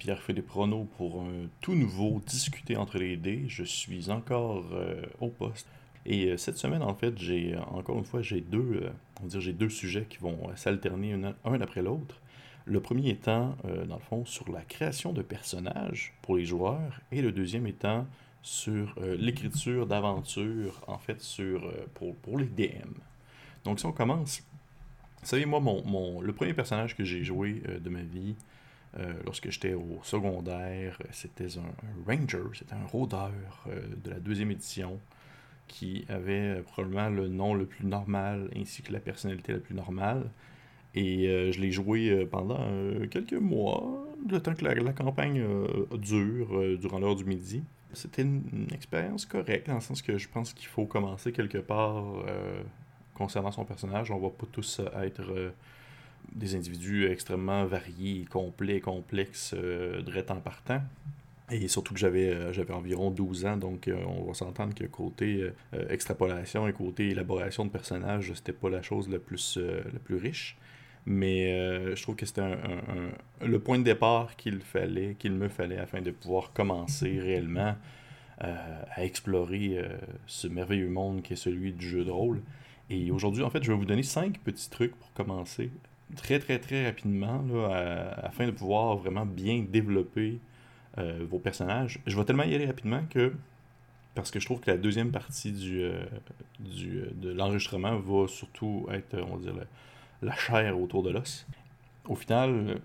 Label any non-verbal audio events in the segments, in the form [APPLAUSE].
Bonjour, ici Pierre-Philippe Renaud pour un tout nouveau Discuter entre les dés. Je suis encore euh, au poste. Et euh, cette semaine, en fait, j'ai euh, encore une fois, j'ai deux, dire, j'ai deux sujets qui vont s'alterner un, après l'autre. Le premier étant, dans le fond, sur la création de personnages pour les joueurs, et le deuxième étant sur l'écriture d'aventures, en fait, sur, pour, pour les DM. Donc, si on commence, savez, moi, mon, le premier personnage que j'ai joué de ma vie, euh, lorsque j'étais au secondaire, c'était un, ranger, c'était un rôdeur euh, de la deuxième édition qui avait probablement le nom le plus normal ainsi que la personnalité la plus normale. Et euh, je l'ai joué pendant quelques mois, le temps que la, campagne dure, durant l'heure du midi. C'était une, une, expérience correcte, dans le sens que je pense qu'il faut commencer quelque part concernant son personnage. On va pas tous être des individus extrêmement variés, complets, complexes, euh, de en partant. Et surtout que j'avais euh, environ 12 ans, donc euh, on va s'entendre que côté euh, extrapolation et côté élaboration de personnages, c'était pas la chose la plus, la plus riche. Mais je trouve que c'était un, le point de départ qu'il fallait, qu'il me fallait afin de pouvoir commencer réellement à explorer ce merveilleux monde qui est celui du jeu de rôle. Et aujourd'hui, en fait, je vais vous donner cinq petits trucs pour commencer très très très rapidement afin de pouvoir vraiment bien développer euh, vos personnages. Je vais tellement y aller rapidement que parce que je trouve que la deuxième partie du, euh, du euh, de l'enregistrement va surtout être, on va dire, la, chair autour de l'os. Au final,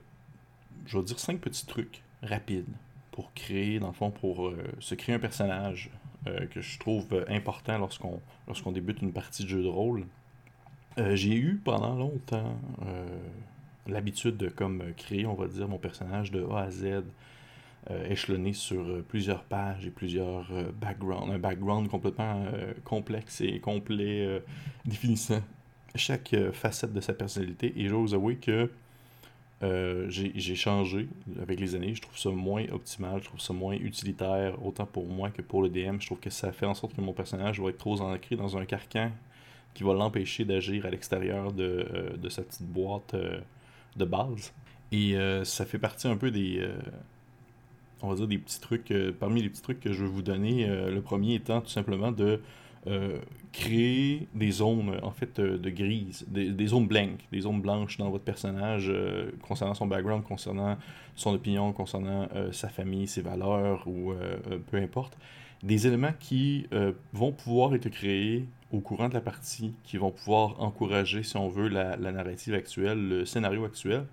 je vais dire cinq petits trucs rapides pour créer, dans le fond, pour se créer un personnage que je trouve important lorsqu'on lorsqu'on débute une partie de jeu de rôle. Euh, j'ai eu pendant longtemps euh, l'habitude de comme créer, on va dire, mon personnage de A à Z, euh, échelonné sur plusieurs pages et plusieurs backgrounds, un background complètement complexe et complet, [LAUGHS] définissant chaque facette de sa personnalité. Et j'ose avouer que j'ai changé avec les années. Je trouve ça moins optimal, je trouve ça moins utilitaire, autant pour moi que pour le DM. Je trouve que ça fait en sorte que mon personnage va être trop ancré dans un carcan qui va l'empêcher d'agir à l'extérieur de, euh, de, sa petite boîte euh, de base. Et euh, ça fait partie un peu des, on va dire des petits trucs, parmi les petits trucs que je veux vous donner, le premier étant tout simplement de créer des zones en fait de grises, des, zones blanches, des zones blanches dans votre personnage concernant son background, concernant son opinion, concernant sa famille, ses valeurs ou peu importe. Des éléments qui vont pouvoir être créés au courant de la partie qui vont pouvoir encourager, si on veut, la, narrative actuelle, le scénario actuel.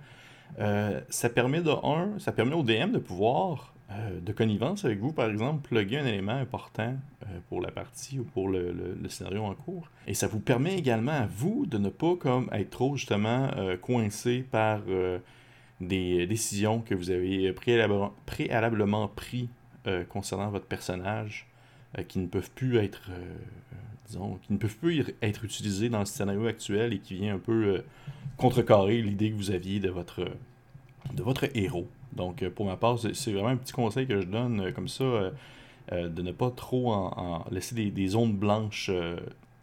Euh, ça permet de un, ça permet au DM de pouvoir, euh, de connivence avec vous, par exemple, plugger un élément important euh, pour la partie ou pour le, scénario en cours. Et ça vous permet également à vous de ne pas comme être trop justement coincé par des décisions que vous avez préalablement, préalablement pris concernant votre personnage qui ne peuvent plus être qui ne peuvent plus être utilisés dans le scénario actuel et qui vient un peu euh, contrecarrer l'idée que vous aviez de votre, de votre héros. Donc, euh, pour ma part, c'est vraiment un petit conseil que je donne euh, comme ça, de ne pas trop en, laisser des, zones blanches,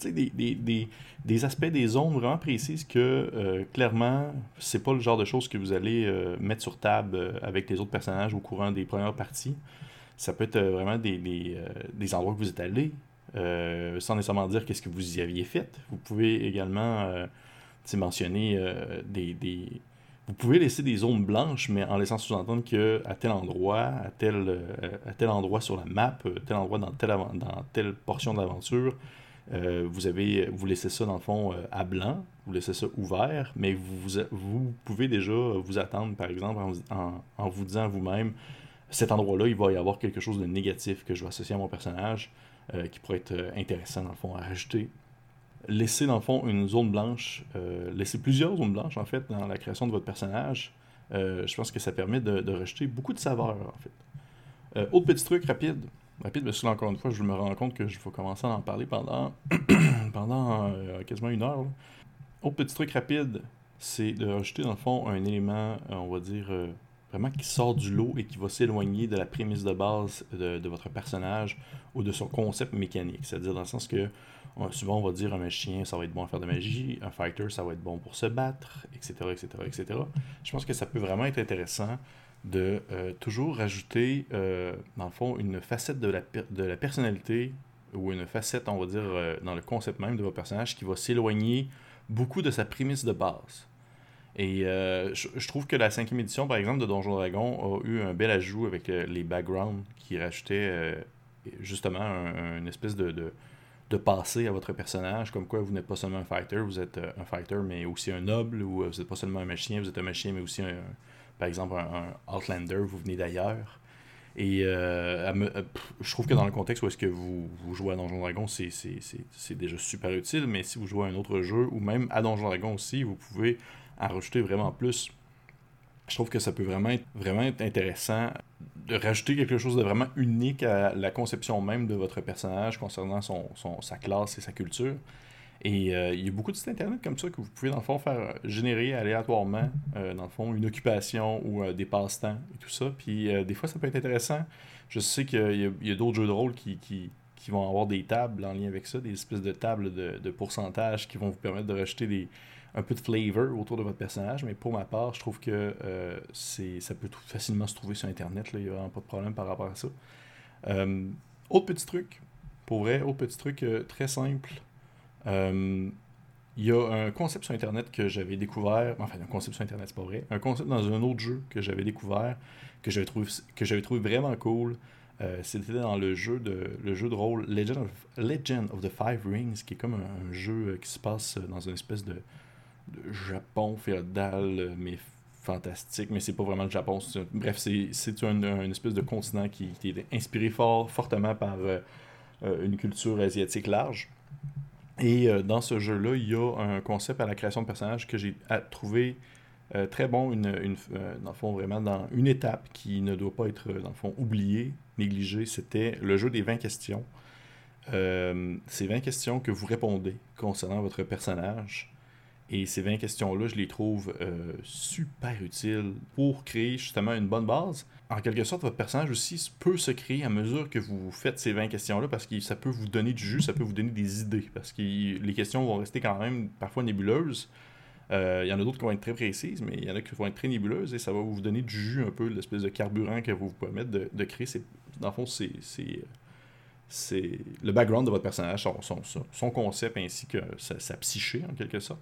des, des, des, aspects des zones vraiment précises que, clairement, c'est pas le genre de choses que vous allez mettre sur table avec les autres personnages au courant des premières parties. Ça peut être vraiment des, des endroits que vous êtes allés, euh, sans nécessairement dire qu'est-ce que vous y aviez fait. Vous pouvez également euh, mentionner euh, des, Vous pouvez laisser des zones blanches, mais en laissant sous-entendre qu'à tel endroit, à tel, à tel endroit sur la map, tel endroit dans telle, dans telle portion de l'aventure, vous, vous laissez ça dans le fond à blanc, vous laissez ça ouvert, mais vous, vous pouvez déjà vous attendre, par exemple, en, en vous disant vous-même, cet endroit-là, il va y avoir quelque chose de négatif que je vais associer à mon personnage. Euh, qui pourrait être euh, intéressant, dans le fond, à rajouter. Laisser, dans le fond, une zone blanche, euh, laisser plusieurs zones blanches, en fait, dans la création de votre personnage, je pense que ça permet de, de rajouter beaucoup de saveur, en fait. autre petit truc rapide, rapide, parce que là, encore une fois, je me rends compte que je vais commencer à en parler pendant, [COUGHS] pendant quasiment une heure. Autre petit truc rapide, c'est de rajouter, dans le fond, un élément, on va dire, vraiment qui sort du lot et qui va s'éloigner de la prémisse de base de, votre personnage ou de son concept mécanique? C'est-à-dire dans le sens que souvent on va dire un magicien ça va être bon à faire de magie, un fighter ça va être bon pour se battre, etc. etc., etc. Je pense que ça peut vraiment être intéressant de toujours rajouter, dans le fond, une facette de la, de la personnalité ou une facette, on va dire, dans le concept même de votre personnage qui va s'éloigner beaucoup de sa prémisse de base. Et euh, je, trouve que la cinquième édition, par exemple, de Donjon Dragon a eu un bel ajout avec euh, les backgrounds qui rajoutaient euh, justement un, une espèce de, de, passé à votre personnage, comme quoi vous n'êtes pas seulement un fighter, vous êtes un fighter, mais aussi un noble, ou vous n'êtes pas seulement un magicien, vous êtes un magicien, mais aussi, un, par exemple, un, Outlander, vous venez d'ailleurs. Et je trouve que dans le contexte où est-ce que vous, vous, jouez à Donjon Dragon, c'est déjà super utile, mais si vous jouez à un autre jeu, ou même à Donjon Dragon aussi, vous pouvez à rajouter vraiment plus. Je trouve que ça peut vraiment être, intéressant de rajouter quelque chose de vraiment unique à la conception même de votre personnage concernant son, sa classe et sa culture. Et euh, il y a beaucoup de sites internet comme ça que vous pouvez, dans le fond, faire générer aléatoirement, euh, dans le fond, une occupation ou euh, des passe-temps et tout ça. Puis des fois, ça peut être intéressant. Je sais qu'il y a, d'autres jeux de rôle qui, vont avoir des tables en lien avec ça, des espèces de tables de, de pourcentage qui vont vous permettre de rajouter des, un peu de flavor autour de votre personnage, mais pour ma part, je trouve que euh, ça peut facilement se trouver sur Internet. Il n'y a vraiment pas de problème par rapport à ça. Euh, autre petit truc, pour vrai, autre petit truc euh, très simple. Il y a un concept sur Internet que j'avais découvert, enfin un concept sur Internet, c'est pas vrai, un concept dans un autre jeu que j'avais découvert, que j'avais trouvé, trouvé vraiment cool. c'était dans le jeu de le jeu de rôle Legend of, Legend of the Five Rings, qui est comme un jeu qui se passe dans une espèce de, Japon féodal, mais fantastique, mais c'est pas vraiment le Japon. bref, c'est une, espèce de continent qui, est inspiré fort, fortement par euh, euh, une culture asiatique large. Et euh, dans ce jeu-là, il y a un concept à la création de personnages que j'ai trouvé très bon, une, dans le fond, vraiment dans une étape qui ne doit pas être, dans le fond, oubliée, négligée. C'était le jeu des 20 questions. ces 20 questions que vous répondez concernant votre personnage et ces 20 questions-là, je les trouve euh, super utiles pour créer justement une bonne base. En quelque sorte, votre personnage aussi peut se créer à mesure que vous faites ces 20 questions-là parce que ça peut vous donner du jus, ça peut vous donner des idées parce que les questions vont rester quand même parfois nébuleuses. Euh, il y en a d'autres qui vont être très précises, mais il y en a qui vont être très nébuleuses et ça va vous donner du jus un peu, l'espèce de carburant que vous vous permettre de, créer. Dans le fond, c'est le background de votre personnage, son, son, concept ainsi que sa, sa, psyché en quelque sorte.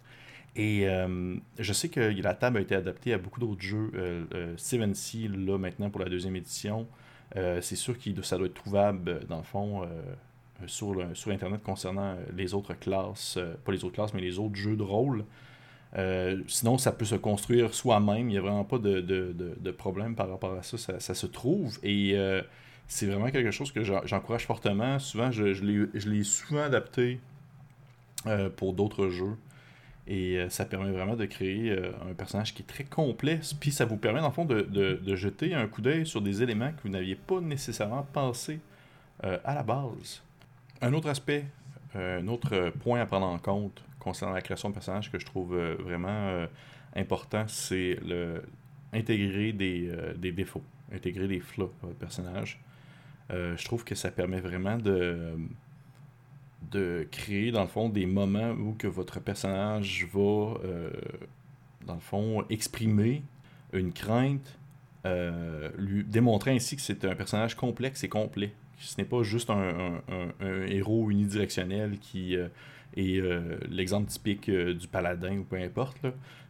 Et euh, je sais que la table a été adaptée à beaucoup d'autres jeux. Euh, euh, Seven Sea, là, maintenant, pour la deuxième édition, c'est sûr que ça doit être trouvable, dans le fond, sur, sur Internet concernant les autres classes, pas les autres classes, mais les autres jeux de rôle. sinon, ça peut se construire soi-même. Il n'y a vraiment pas de, de, de, problème par rapport à ça. Ça, se trouve. Et c'est vraiment quelque chose que j'encourage fortement. Souvent, je, je l'ai souvent adapté pour d'autres jeux. Et euh, ça permet vraiment de créer euh, un personnage qui est très complet. Puis ça vous permet, dans le fond, de, de, jeter un coup d'œil sur des éléments que vous n'aviez pas nécessairement pensé euh, à la base. Un autre aspect, un autre point à prendre en compte concernant la création de personnages que je trouve vraiment important, c'est le intégrer des, des, défauts, intégrer des flaws dans votre personnage. je trouve que ça permet vraiment de de créer, dans le fond, des moments où que votre personnage va, euh, dans le fond, exprimer une crainte, euh, lui démontrer ainsi que c'est un personnage complexe et complet. Ce n'est pas juste un, héros unidirectionnel qui euh, est l'exemple typique du paladin ou peu importe.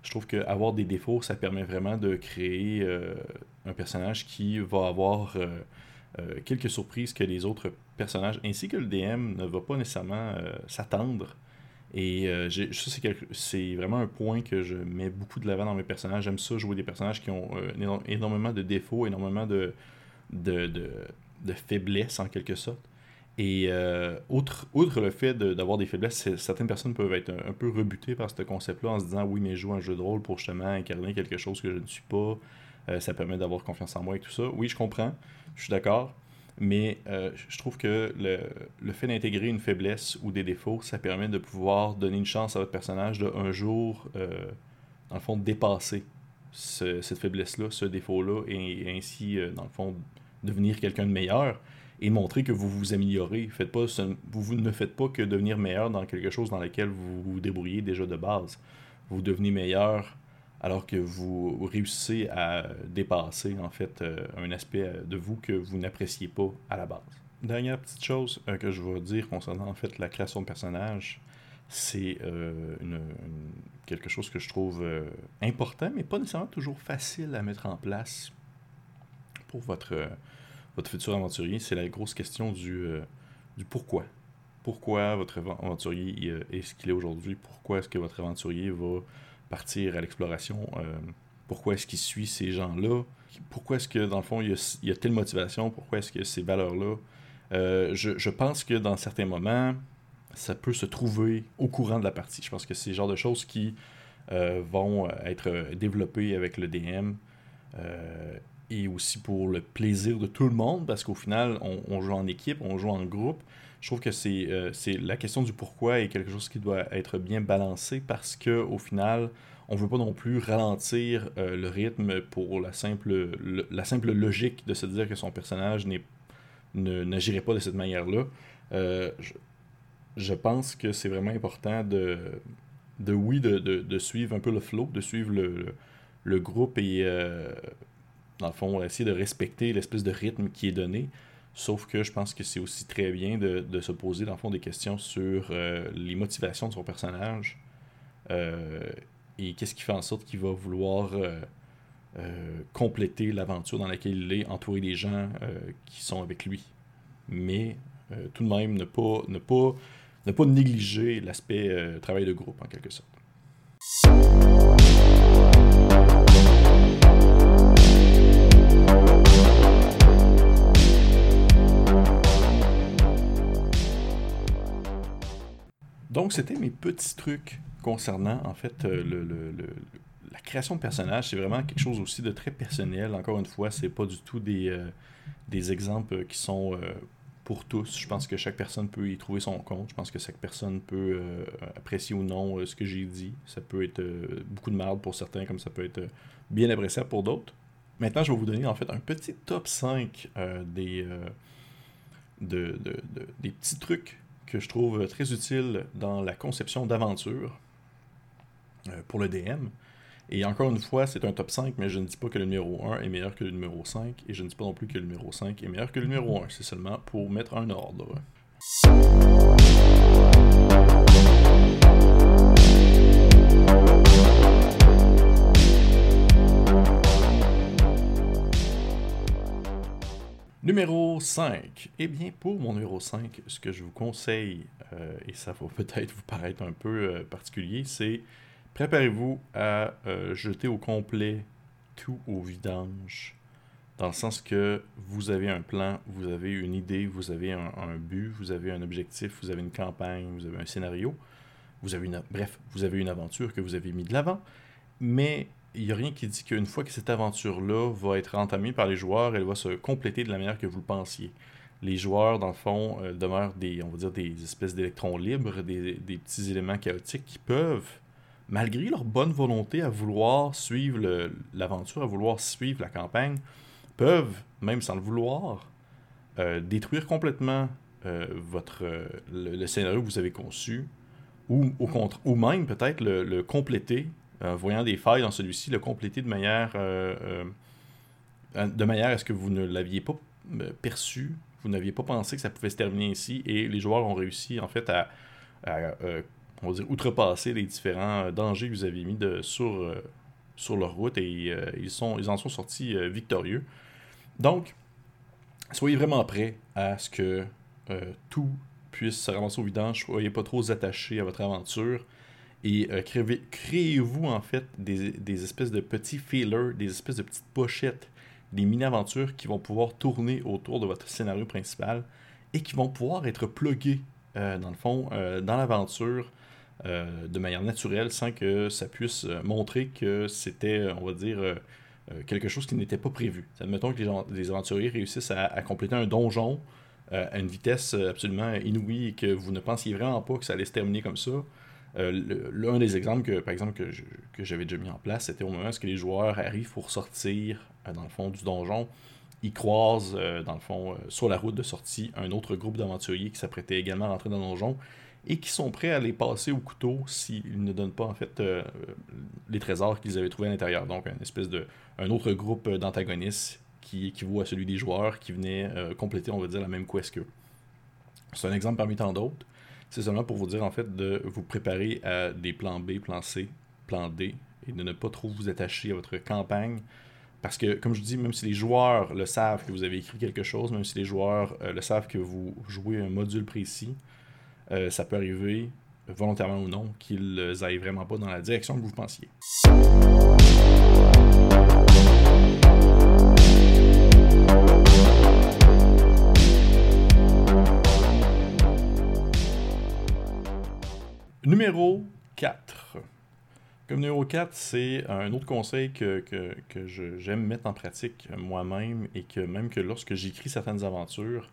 Je trouve qu'avoir des défauts, ça permet vraiment de créer un personnage qui va avoir euh, quelques surprises que les autres personnages, ainsi que le DM, ne va pas nécessairement euh, s'attendre. Et euh, ça, c'est vraiment un point que je mets beaucoup de l'avant dans mes personnages. J'aime ça, jouer des personnages qui ont énormément de défauts, énormément de, faiblesses en quelque sorte. Et outre, le fait d'avoir des faiblesses, certaines personnes peuvent être un, peu rebutées par ce concept-là en se disant oui, mais je joue un jeu de rôle pour justement incarner quelque chose que je ne suis pas. ça permet d'avoir confiance en moi et tout ça. Oui, je comprends je suis d'accord. Mais euh, je trouve que le, le fait d'intégrer une faiblesse ou des défauts, ça permet de pouvoir donner une chance à votre personnage de un jour, euh, dans le fond, dépasser cette faiblesse-là, ce défaut-là, et, ainsi, euh, dans le fond, devenir quelqu'un de meilleur et montrer que vous vous améliorez. Faites pas, vous, ne faites pas que devenir meilleur dans quelque chose dans lequel vous vous débrouillez déjà de base. Vous devenez meilleur alors que vous réussissez à dépasser en fait un aspect de vous que vous n'appréciez pas à la base. Dernière petite chose que je vais dire concernant en fait la création de personnages, c'est quelque chose que je trouve important, mais pas nécessairement toujours facile à mettre en place pour votre, votre futur aventurier. C'est la grosse question du, du pourquoi pourquoi votre aventurier est ce qu'il est aujourd'hui, pourquoi est-ce que votre aventurier va partir à l'exploration, euh, pourquoi est-ce qu'il suit ces gens-là, pourquoi est-ce que dans le fond il y a, telle motivation, pourquoi est-ce que ces valeurs-là? Euh, je, pense que dans certains moments, ça peut se trouver au courant de la partie. Je pense que c'est le genre de choses qui euh, vont être développées avec le DM et aussi pour le plaisir de tout le monde, parce qu'au final, on, joue en équipe, on joue en groupe. Je trouve que c'est euh, la question du pourquoi est quelque chose qui doit être bien balancé parce que au final, on ne veut pas non plus ralentir euh, le rythme pour la simple, la simple logique de se dire que son personnage n'agirait pas de cette manière-là. Euh, je, pense que c'est vraiment important de, de oui, de, de, suivre un peu le flow, de suivre le, le groupe et dans le fond, essayer de respecter l'espèce de rythme qui est donné. Sauf que je pense que c'est aussi très bien de, se poser, dans le fond, des questions sur euh, les motivations de son personnage euh, et qu'est-ce qui fait en sorte qu'il va vouloir euh, compléter l'aventure dans laquelle il est, entourer des gens qui sont avec lui. Mais tout de même, ne pas, ne pas, ne pas négliger l'aspect travail de groupe, en quelque sorte. Donc, c'était mes petits trucs concernant, en fait, euh, la création de personnages. C'est vraiment quelque chose aussi de très personnel. Encore une fois, c'est pas du tout des, euh, des exemples qui sont euh, pour tous. Je pense que chaque personne peut y trouver son compte. Je pense que chaque personne peut apprécier ou non ce que j'ai dit. Ça peut être beaucoup de merde pour certains, comme ça peut être bien appréciable pour d'autres. Maintenant, je vais vous donner en fait un petit top 5 des, de, des petits trucs que je trouve très utile dans la conception d'aventure euh, pour le DM. Et encore une fois, c'est un top 5, mais je ne dis pas que le numéro 1 est meilleur que le numéro 5, et je ne dis pas non plus que le numéro 5 est meilleur que le numéro 1. C'est seulement pour mettre un ordre. Numéro 5. Eh bien, pour mon numéro 5, ce que je vous conseille, euh, et ça va [LAUGHS] peut-être vous paraître un peu euh, particulier, c'est préparez-vous à euh, jeter au complet tout au vidange. Dans le sens que vous avez un plan, vous avez une idée, vous avez un, but, vous avez un objectif, vous avez une campagne, vous avez un scénario, vous avez une, bref, vous avez une aventure que vous avez mis de l'avant, mais il n'y a rien qui dit qu'une fois que cette aventure-là va être entamée par les joueurs, elle va se compléter de la manière que vous le pensiez. Les joueurs, dans le fond, euh, demeurent des, on va dire, des espèces d'électrons libres, des, petits éléments chaotiques qui peuvent, malgré leur bonne volonté à vouloir suivre l'aventure, à vouloir suivre la campagne, peuvent, même sans le vouloir, euh, détruire complètement euh, votre, le, scénario que vous avez conçu, ou, au contre, ou même peut-être le compléter euh, voyant des failles dans celui-ci, le compléter de manière, euh, euh, de manière à ce que vous ne l'aviez pas perçu, vous n'aviez pas pensé que ça pouvait se terminer ici, et les joueurs ont réussi en fait à, outrepasser les différents dangers que vous aviez mis de, sur, sur leur route, et ils, ils en sont sortis victorieux. Donc, soyez vraiment prêts à ce que tout puisse se ramasser au vidange, soyez pas trop attachés à votre aventure, et euh, créez-vous en fait des, espèces de petits feelers, des espèces de petites pochettes, des mini-aventures qui vont pouvoir tourner autour de votre scénario principal et qui vont pouvoir être pluguées, euh, dans le fond, euh, dans l'aventure de manière naturelle sans que ça puisse montrer que c'était, on va dire, quelque chose qui n'était pas prévu. Admettons que les, les aventuriers réussissent à, à, compléter un donjon à une vitesse absolument inouïe et que vous ne pensiez vraiment pas que ça allait se terminer comme ça. Euh, l'un des exemples que, par exemple, que, j'avais déjà mis en place, c'était au moment où les joueurs arrivent pour sortir, euh, dans le fond, du donjon. Ils croisent, euh, dans le fond, sur la route de sortie, un autre groupe d'aventuriers qui s'apprêtait également à rentrer dans le donjon. et qui sont prêts à les passer au couteau s'ils ne donnent pas en fait les trésors qu'ils avaient trouvés à l'intérieur. Donc une espèce de un autre groupe d'antagonistes qui équivaut à celui des joueurs qui venaient compléter, on va dire, la même quest qu'eux. C'est un exemple parmi tant d'autres. C'est seulement pour vous dire en fait de vous préparer à des plans B, plan C, plan D et de ne pas trop vous attacher à votre campagne. Parce que, comme je dis, même si les joueurs le savent que vous avez écrit quelque chose, même si les joueurs euh, le savent que vous jouez un module précis, euh, ça peut arriver, volontairement ou non, qu'ils aillent vraiment pas dans la direction que vous pensiez. Numéro 4. Comme numéro 4, c'est un autre conseil que, que, j'aime mettre en pratique moi-même et que même que lorsque j'écris certaines aventures,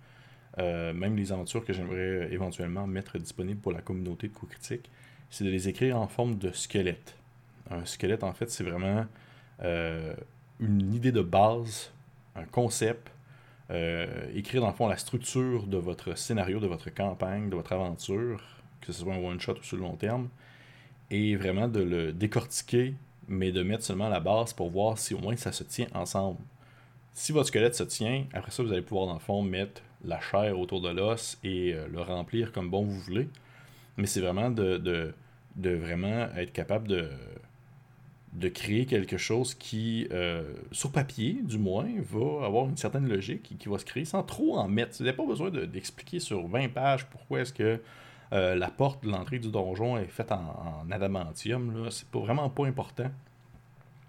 euh, même les aventures que j'aimerais éventuellement mettre disponibles pour la communauté de coups critiques, c'est de les écrire en forme de squelette. Un squelette, en fait, c'est vraiment euh, une idée de base, un concept, euh, écrire dans le fond la structure de votre scénario, de votre campagne, de votre aventure, que ce soit un one-shot ou sur le long terme, et vraiment de le décortiquer, mais de mettre seulement la base pour voir si au moins ça se tient ensemble. Si votre squelette se tient, après ça, vous allez pouvoir dans le fond mettre la chair autour de l'os et euh, le remplir comme bon vous voulez. Mais c'est vraiment de, de, vraiment être capable de, de créer quelque chose qui, euh, sur papier du moins, va avoir une certaine logique et qui va se créer sans trop en mettre. Vous n'avez pas besoin d'expliquer sur 20 pages pourquoi est-ce que euh, la porte de l'entrée du donjon est faite en, adamantium. C'est vraiment pas important.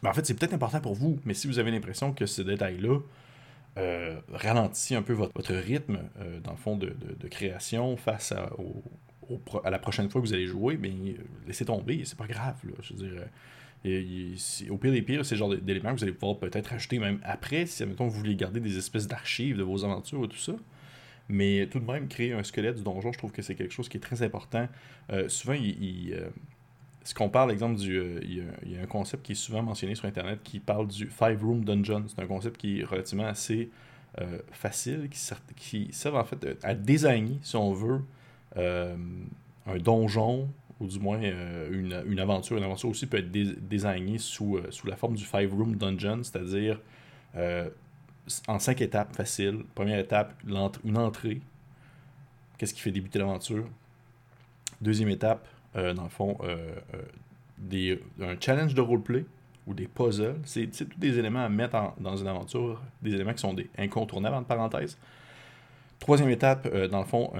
Mais en fait, c'est peut-être important pour vous, mais si vous avez l'impression que ce détail-là euh, ralentit un peu votre, rythme, euh, dans le fond, de, création face à, la prochaine fois que vous allez jouer, mais laissez tomber, c'est pas grave. je veux dire, au pire des pires, c'est le genre d'éléments que vous allez pouvoir peut-être ajouter même après, si, admettons, vous voulez garder des espèces d'archives de vos aventures et tout ça. Mais tout de même, créer un squelette du donjon, je trouve que c'est quelque chose qui est très important. Euh, souvent, il, euh, ce qu'on parle, exemple, du, euh, il, y a, un concept qui est souvent mentionné sur Internet qui parle du Five Room Dungeon. C'est un concept qui est relativement assez facile, qui, sert, en fait à designer, si on veut, un donjon ou du moins une, une, aventure. Une aventure aussi peut être designée sous, sous la forme du Five Room Dungeon, c'est-à-dire en cinq étapes faciles. Première étape, une entrée. Qu'est-ce qui fait débuter l'aventure? Deuxième étape, euh, dans le fond, euh, euh, des, un challenge de roleplay ou des puzzles. C'est tous des éléments à mettre dans une aventure, des éléments qui sont des incontournables, entre parenthèses. Troisième étape, dans, le fond,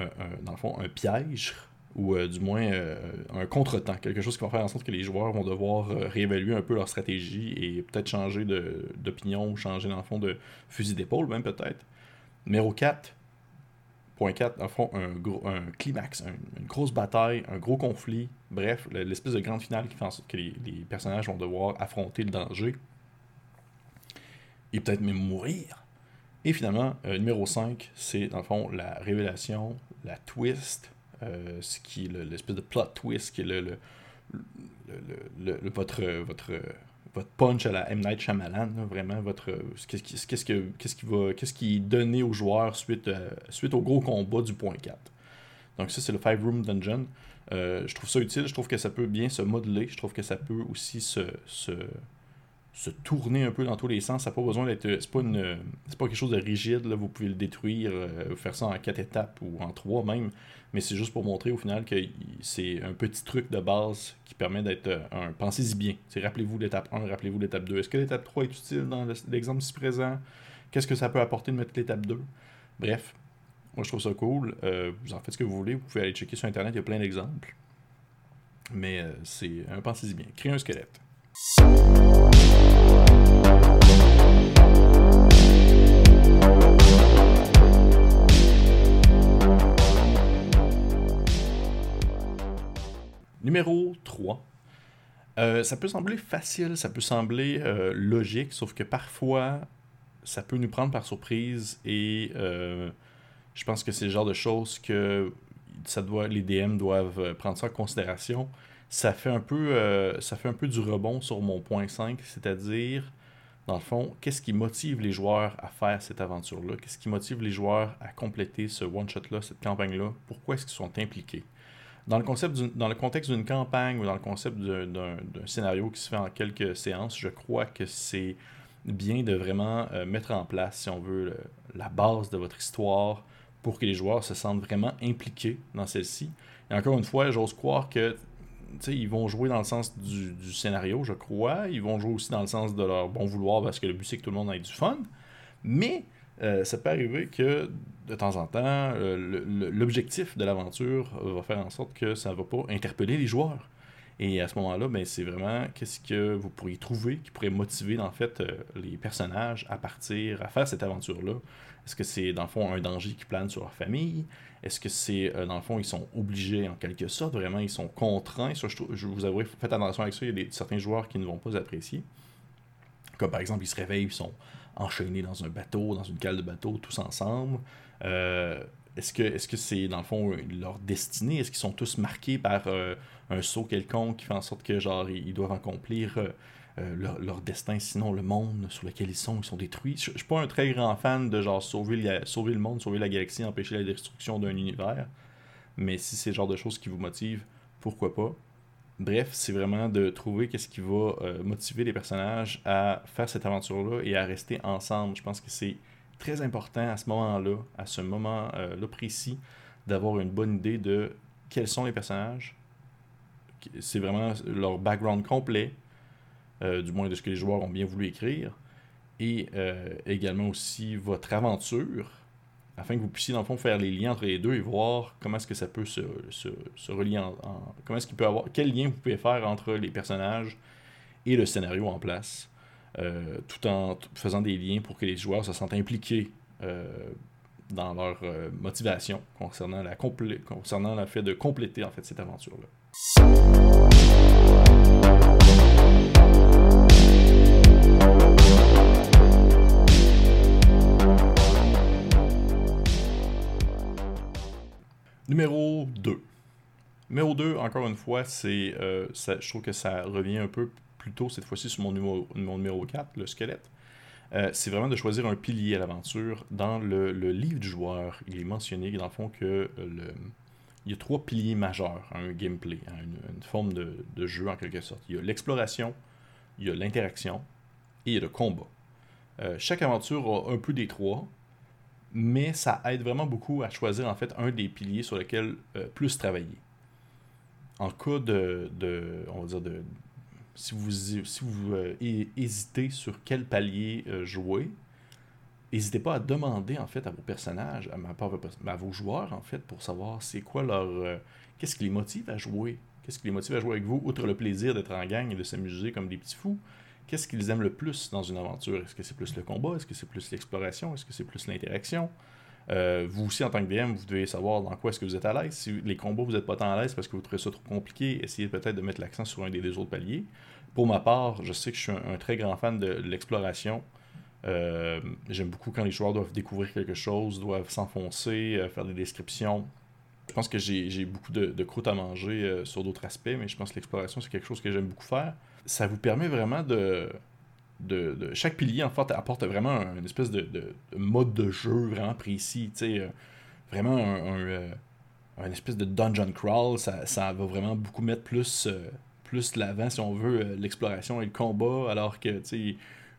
dans le fond, un piège ou euh, du moins euh, un contretemps, quelque chose qui va faire en sorte que les joueurs vont devoir euh, réévaluer un peu leur stratégie et peut-être changer d'opinion ou changer dans le fond de fusil d'épaule même peut-être. Numéro 4, point 4, dans le fond, un, gros, un climax, une grosse bataille, un gros conflit, bref, l'espèce de grande finale qui fait en sorte que les, personnages vont devoir affronter le danger et peut-être même mourir. Et finalement, numéro 5, c'est dans le fond la révélation, la twist, euh, ce qui est l'espèce de plot twist qui est le, votre, votre, votre punch à la M. Night Shyamalan, vraiment votre qu'est-ce qu'est-ce que, qu'est-ce qui va qu'est-ce qui est donné aux joueurs suite, euh, suite au gros combat du point 4. Donc ça c'est le Five Room Dungeon. Euh, je trouve ça utile, je trouve que ça peut bien se modeler, je trouve que ça peut aussi se, se tourner un peu dans tous les sens. Ça n'a pas besoin d'être. C'est pas, une, c'est pas quelque chose de rigide. Là. Vous pouvez le détruire, euh, faire ça en quatre étapes ou en trois même. Mais c'est juste pour montrer au final que c'est un petit truc de base qui permet d'être euh, un. Pensez-y bien. rappelez-vous l'étape 1, rappelez-vous l'étape 2. Est-ce que l'étape 3 est utile dans l'exemple ci présent? Qu'est-ce que ça peut apporter de mettre l'étape 2 Bref, moi je trouve ça cool. Euh, vous en faites ce que vous voulez. Vous pouvez aller checker sur Internet, il y a plein d'exemples. Mais c'est un pensez-y bien. Créer un squelette. Numéro 3. Euh, ça peut sembler facile, ça peut sembler euh, logique, sauf que parfois, ça peut nous prendre par surprise et euh, je pense que c'est le genre de choses que ça doit, les DM doivent prendre ça en considération. Ça fait un peu, ça fait un peu du rebond sur mon point 5, c'est-à-dire, dans le fond, qu'est-ce qui motive les joueurs à faire cette aventure-là? Qu'est-ce qui motive les joueurs à compléter ce one-shot-là, cette campagne-là? Pourquoi est-ce qu'ils sont impliqués? Dans le, contexte d'une campagne ou dans le concept d'un scénario qui se fait en quelques séances, je crois que c'est bien de vraiment euh, mettre en place, si on veut, la base de votre histoire pour que les joueurs se sentent vraiment impliqués dans celle-ci. Et encore une fois, j'ose croire que ils vont jouer dans le sens du, scénario, je crois. Ils vont jouer aussi dans le sens de leur bon vouloir parce que le but c'est que tout le monde ait du fun. Mais euh, ça peut arriver que de temps en temps, euh, l'objectif de l'aventure va faire en sorte que ça ne va pas interpeller les joueurs. Et à ce moment-là, ben, c'est vraiment qu'est-ce que vous pourriez trouver qui pourrait motiver en fait euh, les personnages à partir, à faire cette aventure-là. Est-ce que c'est dans le fond un danger qui plane sur leur famille? Est-ce que c'est dans le fond ils sont obligés en quelque sorte, vraiment ils sont contraints? Je, vous avouerai, faites attention avec ça, il y a certains joueurs qui ne vont pas apprécier. Comme par exemple, ils se réveillent, ils sont enchaînés dans un bateau, dans une cale de bateau, tous ensemble. Euh, est-ce que c'est dans le fond leur destinée? Est-ce qu'ils sont tous marqués par euh, un saut quelconque qui fait en sorte que genre ils, doivent accomplir euh, leur, destin, sinon le monde sur lequel ils sont, ils sont détruits. Je, ne suis pas un très grand fan de genre sauver, sauver le monde, sauver la galaxie, empêcher la destruction d'un univers. Mais si c'est le genre de choses qui vous motivent, pourquoi pas? Bref, c'est vraiment de trouver qu'est-ce qui va euh, motiver les personnages à faire cette aventure-là et à rester ensemble. Je pense que c'est très important à ce moment-là, à ce moment-là précis, d'avoir une bonne idée de quels sont les personnages. C'est vraiment leur background complet, euh, du moins de ce que les joueurs ont bien voulu écrire, et euh, également aussi votre aventure afin que vous puissiez dans le fond faire les liens entre les deux et voir comment est-ce que ça peut se, se, relier en, comment est-ce qu'il peut avoir quel lien vous pouvez faire entre les personnages et le scénario en place euh, tout en faisant des liens pour que les joueurs se sentent impliqués dans leur motivation concernant la concernant le fait de compléter en fait cette aventure là Numéro 2. Numéro 2, encore une fois, c'est euh, je trouve que ça revient un peu plus tôt cette fois-ci sur mon numéro, mon numéro 4, le squelette. Euh, c'est vraiment de choisir un pilier à l'aventure. Dans le, livre du joueur, il est mentionné dans le fond que euh, le, il y a trois piliers majeurs à un gameplay, à une, forme de, de, jeu en quelque sorte. Il y a l'exploration, il y a l'interaction et il y a le combat. chaque aventure a un peu des trois, mais ça aide vraiment beaucoup à choisir en fait un des piliers sur lequel euh, plus travailler. En cas de, on va dire de, si vous, euh, hésitez sur quel palier euh, jouer, n'hésitez pas à demander en fait à vos personnages, à, à vos joueurs en fait, pour savoir c'est quoi leur, qu'est-ce qui les motive à jouer, qu'est-ce qui les motive à jouer avec vous, outre le plaisir d'être en gang et de s'amuser comme des petits fous? Qu'est-ce qu'ils aiment le plus dans une aventure? Est-ce que c'est plus le combat? Est-ce que c'est plus l'exploration? Est-ce que c'est plus l'interaction? Euh, vous aussi, en tant que DM, vous devez savoir dans quoi est-ce que vous êtes à l'aise. Si les combats, vous n'êtes pas tant à l'aise parce que vous trouvez ça trop compliqué, essayez peut-être de mettre l'accent sur un des deux autres paliers. Pour ma part, je sais que je suis un, très grand fan de l'exploration. Euh, j'aime beaucoup quand les joueurs doivent découvrir quelque chose, doivent s'enfoncer, euh, faire des descriptions. Je pense que j'ai beaucoup de, de, croûte à manger sur d'autres aspects, mais je pense que l'exploration, c'est quelque chose que j'aime beaucoup faire ça vous permet vraiment de, de, chaque pilier en fait apporte vraiment une espèce de, mode de jeu vraiment précis euh, vraiment un, euh, un, espèce de dungeon crawl ça, ça va vraiment beaucoup mettre plus euh, plus l'avant si on veut l'exploration et le combat alors que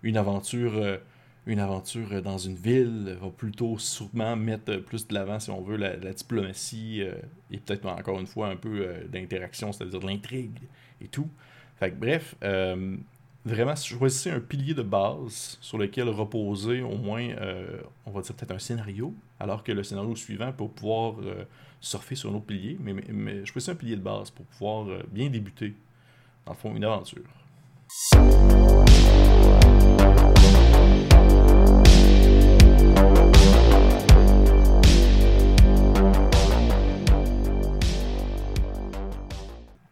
une aventure une aventure dans une ville va plutôt sûrement mettre plus de l'avant si on veut la, la diplomatie et peut-être encore une fois un peu d'interaction c'est-à-dire de l'intrigue et tout fait bref, euh, vraiment, choisissez un pilier de base sur lequel reposer au moins, euh, on va dire peut-être un scénario, alors que le scénario suivant pour pouvoir euh, surfer sur un autre pilier. Mais, mais, choisissez un pilier de base pour pouvoir bien débuter, dans le fond, une aventure.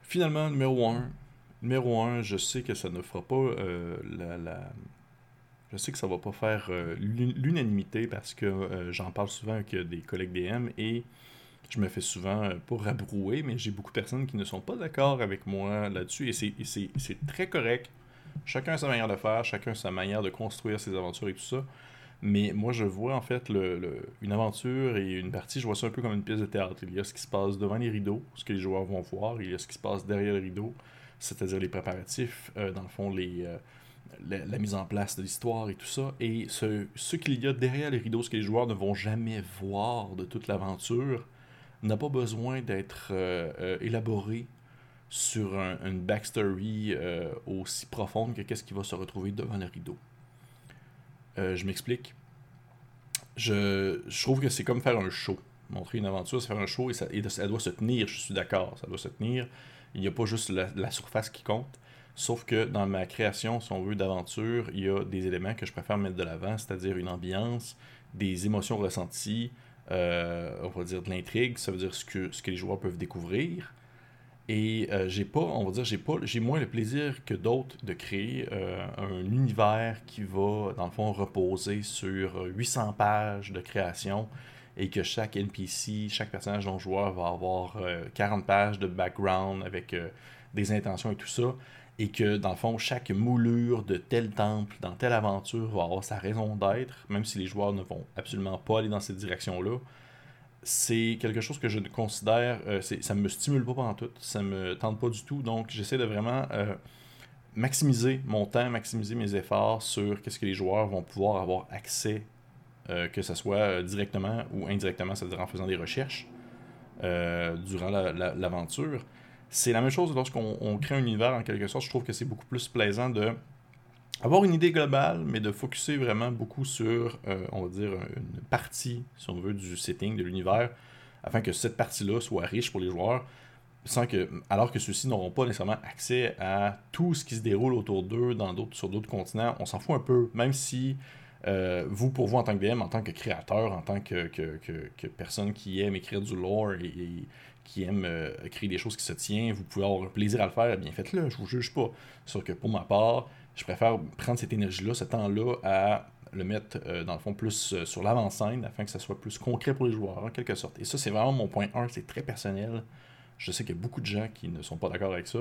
Finalement, numéro 1, Numéro 1, je sais que ça ne fera pas euh, la, Je sais que ça va pas faire euh, l'unanimité parce que euh, j'en parle souvent avec des collègues DM et je me fais souvent pas rabrouer, mais j'ai beaucoup de personnes qui ne sont pas d'accord avec moi là-dessus et c'est très correct. Chacun a sa manière de faire, chacun a sa manière de construire ses aventures et tout ça. Mais moi, je vois en fait le, une aventure et une partie, je vois ça un peu comme une pièce de théâtre. Il y a ce qui se passe devant les rideaux, ce que les joueurs vont voir, il y a ce qui se passe derrière les rideaux, c'est-à-dire les préparatifs, euh, dans le fond, les, euh, la, mise en place de l'histoire et tout ça. Et ce, ce qu'il y a derrière les rideaux, ce que les joueurs ne vont jamais voir de toute l'aventure, n'a pas besoin d'être euh, élaboré sur une backstory aussi profonde que qu'est-ce qui va se retrouver devant les rideaux. je m'explique. Je, je, trouve que c'est comme faire un show. Montrer une aventure, c'est faire un show et ça, et ça doit se tenir, je suis d'accord, ça doit se tenir. Il n'y a pas juste la, surface qui compte. Sauf que dans ma création, si on veut, d'aventure, il y a des éléments que je préfère mettre de l'avant, c'est-à-dire une ambiance, des émotions ressenties, euh, on va dire de l'intrigue, ça veut dire ce que, les joueurs peuvent découvrir. Et euh, j'ai pas, on va dire, j'ai pas, moins le plaisir que d'autres de créer euh, un univers qui va, dans le fond, reposer sur 800 pages de création et que chaque NPC, chaque personnage non joueur va avoir 40 euh, pages de background avec euh, des intentions et tout ça, et que dans le fond, chaque moulure de tel temple, dans telle aventure, va avoir sa raison d'être, même si les joueurs ne vont absolument pas aller dans cette direction-là. C'est quelque chose que je considère, euh, ça ne me stimule pas pendant tout, ça me tente pas du tout, donc j'essaie de vraiment maximiser mon temps, maximiser mes efforts sur qu'est-ce que les joueurs vont pouvoir avoir accès que ce soit euh, directement ou indirectement, c'est-à-dire en faisant des recherches euh, durant l'aventure. c'est la même chose lorsqu'on crée un univers en quelque sorte. Je trouve que c'est beaucoup plus plaisant de avoir une idée globale, mais de focuser vraiment beaucoup sur, on va dire, une partie, si on veut, du setting, de l'univers, afin que cette partie-là soit riche pour les joueurs, sans que, alors que ceux-ci n'auront pas nécessairement accès à tout ce qui se déroule autour d'eux dans sur d'autres continents. On s'en fout un peu, même si euh, vous, pour vous, en tant que DM, en tant que créateur, en tant que, personne qui aime écrire du lore et, qui aime euh, écrire des choses qui se tiennent, vous pouvez avoir plaisir à le faire, eh bien faites-le, je vous juge pas. Sauf que pour ma part, je préfère prendre cette énergie-là, ce temps-là, à le mettre, euh, dans le fond, plus sur l'avant-scène, afin que ça soit plus concret pour les joueurs, en quelque sorte. Et ça, c'est vraiment mon point 1, c'est très personnel. Je sais qu'il y a beaucoup de gens qui ne sont pas d'accord avec ça.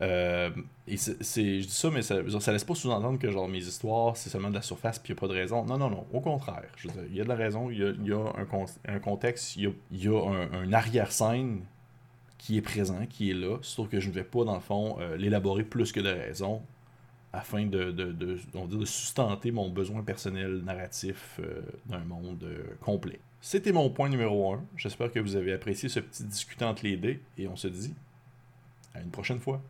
Euh, et c'est, je dis ça, mais ça, ça laisse pas sous-entendre que genre mes histoires, c'est seulement de la surface puis il n'y a pas de raison. Non, non, non. Au contraire. il y a de la raison, il y a, y a un, un, contexte, il y a, un, arrière-scène qui est présent, qui est là. Sauf que je ne vais pas, dans le fond, euh, l'élaborer plus que de raison afin de, de, de, de, sustenter mon besoin personnel narratif euh, d'un monde complet. C'était mon point numéro 1. J'espère que vous avez apprécié ce petit discutant entre les dés et on se dit à une prochaine fois.